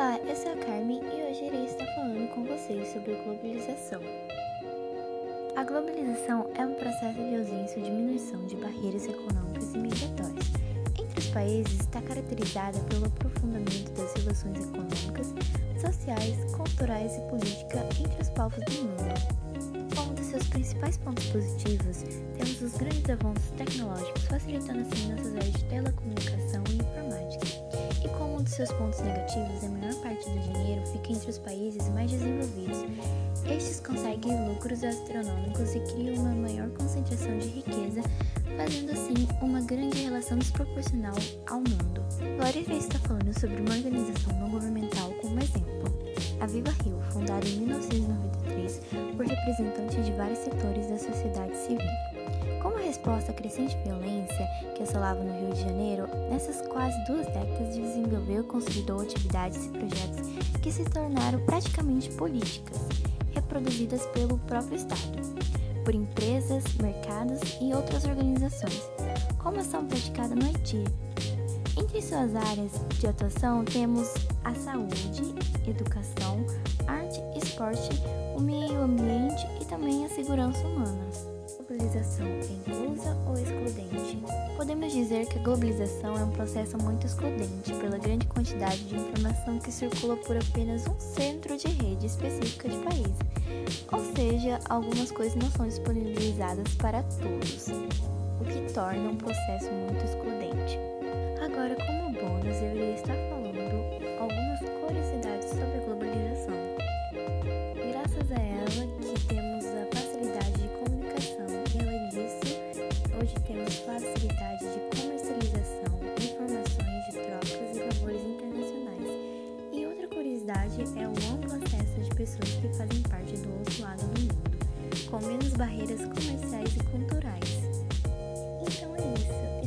Olá, eu sou a Carmen e hoje irei estar falando com vocês sobre globalização. A globalização é um processo de ausência ou diminuição de barreiras econômicas e migratórias. Entre os países, está caracterizada pelo aprofundamento das relações econômicas, sociais, culturais e políticas entre os povos do mundo. Como dos seus principais pontos positivos, temos os grandes avanços tecnológicos, facilitando assim nossas áreas de telecomunicação e informática. Seus pontos negativos, a maior parte do dinheiro fica entre os países mais desenvolvidos. Estes conseguem lucros astronômicos e criam uma maior concentração de riqueza, fazendo assim uma grande relação desproporcional ao mundo. Agora estar falando sobre uma organização não governamental como exemplo. A Viva Rio, fundada em 1993 por representantes de vários setores da sociedade civil. Como resposta à crescente violência que assolava no Rio de Janeiro, nessas quase duas décadas desenvolveu e consolidou atividades e projetos que se tornaram praticamente políticas, reproduzidas pelo próprio Estado, por empresas, mercados e outras organizações, como ação praticada no Haiti. Entre suas áreas de atuação temos a saúde, educação, arte, esporte, o meio ambiente e também a segurança humana globalização é inclusa ou excludente? Podemos dizer que a globalização é um processo muito excludente pela grande quantidade de informação que circula por apenas um centro de rede específica de país. Ou seja, algumas coisas não são disponibilizadas para todos, o que torna um processo muito excludente. Agora, como bônus, eu iria estar falando algumas curiosidades sobre a globalização. Graças a ela que temos Hoje temos um longo acesso de pessoas que fazem parte do outro lado do mundo, com menos barreiras comerciais e culturais. Então é isso.